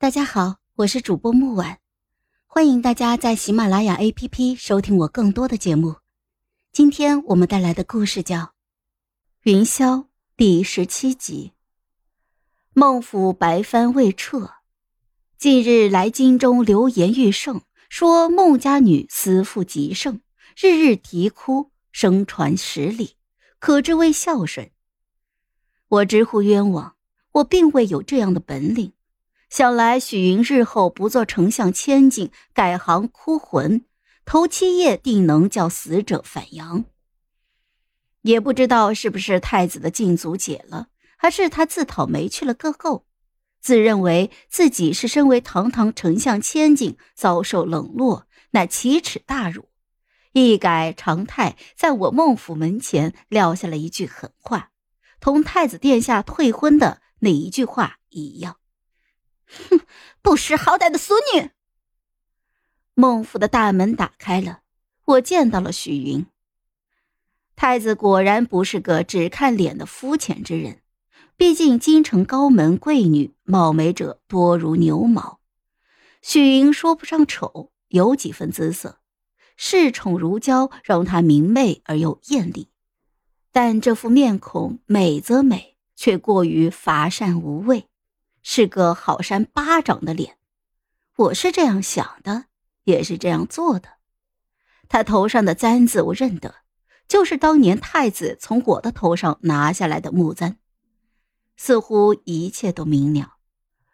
大家好，我是主播木婉，欢迎大家在喜马拉雅 APP 收听我更多的节目。今天我们带来的故事叫《云霄》第十七集。孟府白帆未撤，近日来京中流言愈盛，说孟家女思父极盛，日日啼哭，声传十里，可知为孝顺。我直呼冤枉，我并未有这样的本领。想来许云日后不做丞相千金，改行哭魂，头七夜定能叫死者反阳。也不知道是不是太子的禁足解了，还是他自讨没趣了个够，自认为自己是身为堂堂丞相千金，遭受冷落，乃奇耻大辱，一改常态，在我孟府门前撂下了一句狠话，同太子殿下退婚的那一句话一样。哼，不识好歹的俗女！孟府的大门打开了，我见到了许云。太子果然不是个只看脸的肤浅之人，毕竟京城高门贵女貌美者多如牛毛。许云说不上丑，有几分姿色，恃宠如骄，让她明媚而又艳丽。但这副面孔美则美，却过于乏善无味。是个好扇巴掌的脸，我是这样想的，也是这样做的。他头上的簪子我认得，就是当年太子从我的头上拿下来的木簪。似乎一切都明了。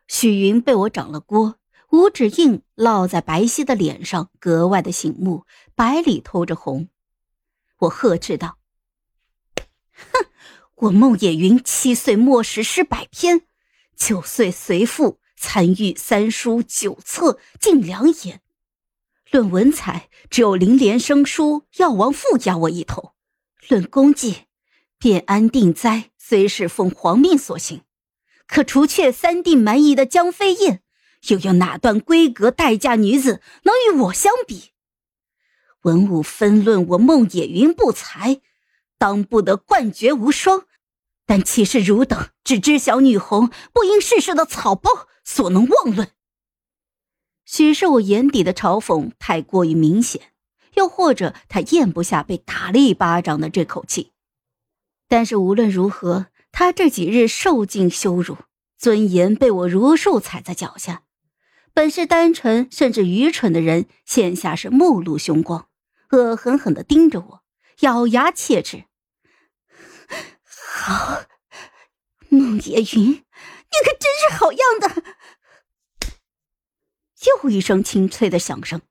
许云被我掌了锅，五指印烙在白皙的脸上，格外的醒目，白里透着红。我呵斥道：“哼，我孟野云七岁默识诗百篇。”九岁随父参与三书九策，尽良言。论文采，只有林连生疏药王父压我一头；论功绩，便安定哉虽是奉皇命所行，可除却三弟蛮夷的江飞燕，又有哪段闺阁待嫁女子能与我相比？文武分论我孟野云不才，当不得冠绝无双。但岂是汝等只知晓女红不应世事的草包所能妄论？许是我眼底的嘲讽太过于明显，又或者他咽不下被打了一巴掌的这口气。但是无论如何，他这几日受尽羞辱，尊严被我如数踩在脚下。本是单纯甚至愚蠢的人，现下是目露凶光，恶狠狠地盯着我，咬牙切齿。好，孟野云，你可真是好样的！又一声清脆的响声。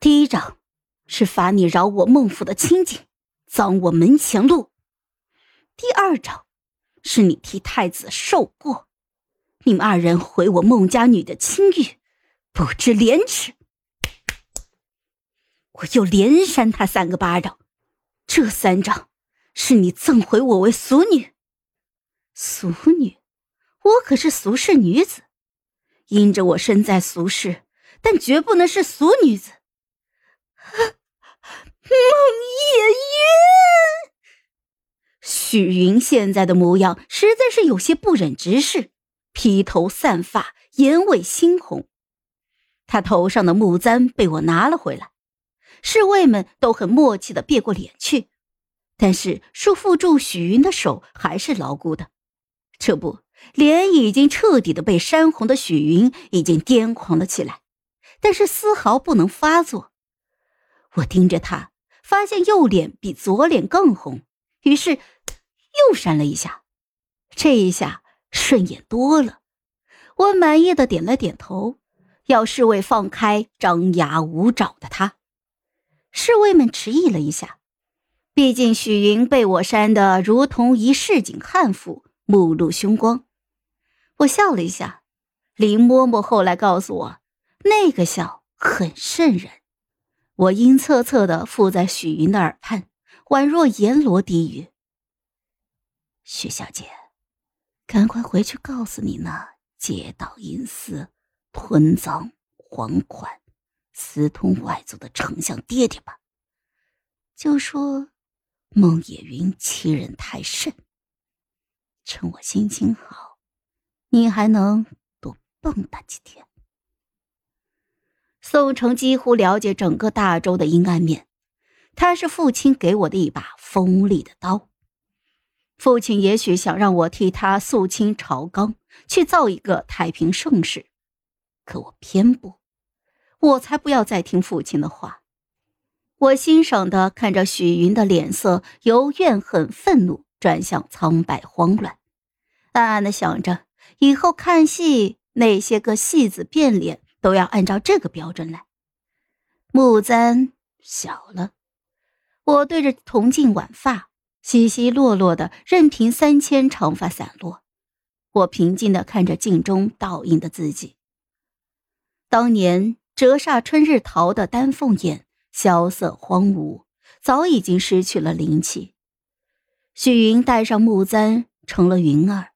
第一掌是罚你扰我孟府的清净，脏我门前路；第二招是你替太子受过，你们二人毁我孟家女的清誉，不知廉耻。我又连扇他三个巴掌，这三掌。是你赠回我为俗女，俗女，我可是俗世女子，因着我身在俗世，但绝不能是俗女子。孟夜云，许云现在的模样实在是有些不忍直视，披头散发，眼尾猩红。他头上的木簪被我拿了回来，侍卫们都很默契的别过脸去。但是束缚住许云的手还是牢固的，这不，脸已经彻底的被扇红的许云已经癫狂了起来，但是丝毫不能发作。我盯着他，发现右脸比左脸更红，于是又扇了一下，这一下顺眼多了。我满意的点了点头，要侍卫放开张牙舞爪的他。侍卫们迟疑了一下。毕竟许云被我扇得如同一市井悍妇，目露凶光。我笑了一下，林嬷嬷后来告诉我，那个笑很瘆人。我阴恻恻的附在许云的耳畔，宛若阎罗低语：“许小姐，赶快回去告诉你那结党营私、吞赃还款、私通外族的丞相爹爹吧，就说。”孟野云欺人太甚，趁我心情好，你还能多蹦跶几天。宋城几乎了解整个大周的阴暗面，他是父亲给我的一把锋利的刀。父亲也许想让我替他肃清朝纲，去造一个太平盛世，可我偏不，我才不要再听父亲的话。我欣赏的看着许云的脸色由怨恨、愤怒转向苍白、慌乱，暗暗的想着以后看戏那些个戏子变脸都要按照这个标准来。木簪小了，我对着铜镜挽发，稀稀落落的，任凭三千长发散落。我平静的看着镜中倒映的自己。当年折煞春日桃的丹凤眼。萧瑟荒芜，早已经失去了灵气。许云戴上木簪，成了云儿；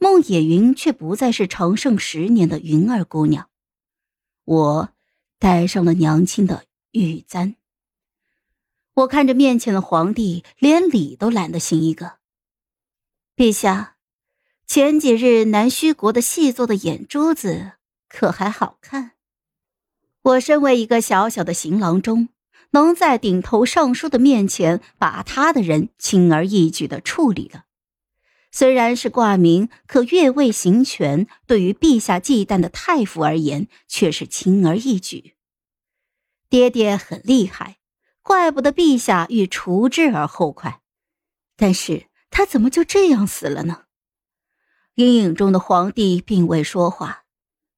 孟野云却不再是长盛十年的云儿姑娘。我戴上了娘亲的玉簪。我看着面前的皇帝，连礼都懒得行一个。陛下，前几日南虚国的细作的眼珠子，可还好看？我身为一个小小的行郎中，能在顶头上书的面前把他的人轻而易举的处理了。虽然是挂名，可越位行权，对于陛下忌惮的太傅而言，却是轻而易举。爹爹很厉害，怪不得陛下欲除之而后快。但是他怎么就这样死了呢？阴影中的皇帝并未说话。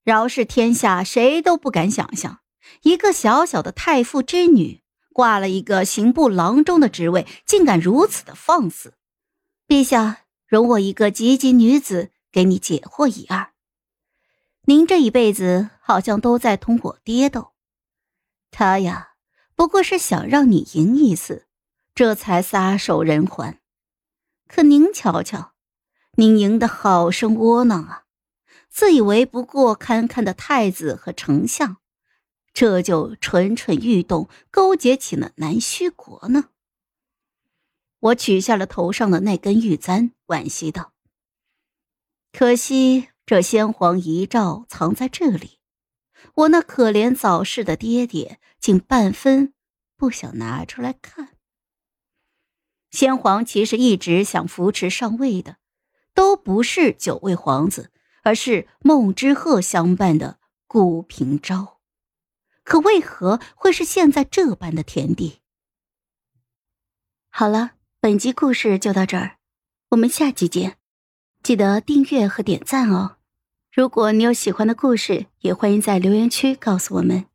饶是天下谁都不敢想象，一个小小的太傅之女挂了一个刑部郎中的职位，竟敢如此的放肆。陛下，容我一个籍籍女子给你解惑一二。您这一辈子好像都在同我爹斗，他呀，不过是想让你赢一次，这才撒手人寰。可您瞧瞧，您赢得好生窝囊啊！自以为不过堪堪的太子和丞相，这就蠢蠢欲动，勾结起了南虚国呢。我取下了头上的那根玉簪，惋惜道：“可惜这先皇遗诏藏在这里，我那可怜早逝的爹爹竟半分不想拿出来看。先皇其实一直想扶持上位的，都不是九位皇子。”而是孟之鹤相伴的顾平昭，可为何会是现在这般的田地？好了，本集故事就到这儿，我们下集见，记得订阅和点赞哦。如果你有喜欢的故事，也欢迎在留言区告诉我们。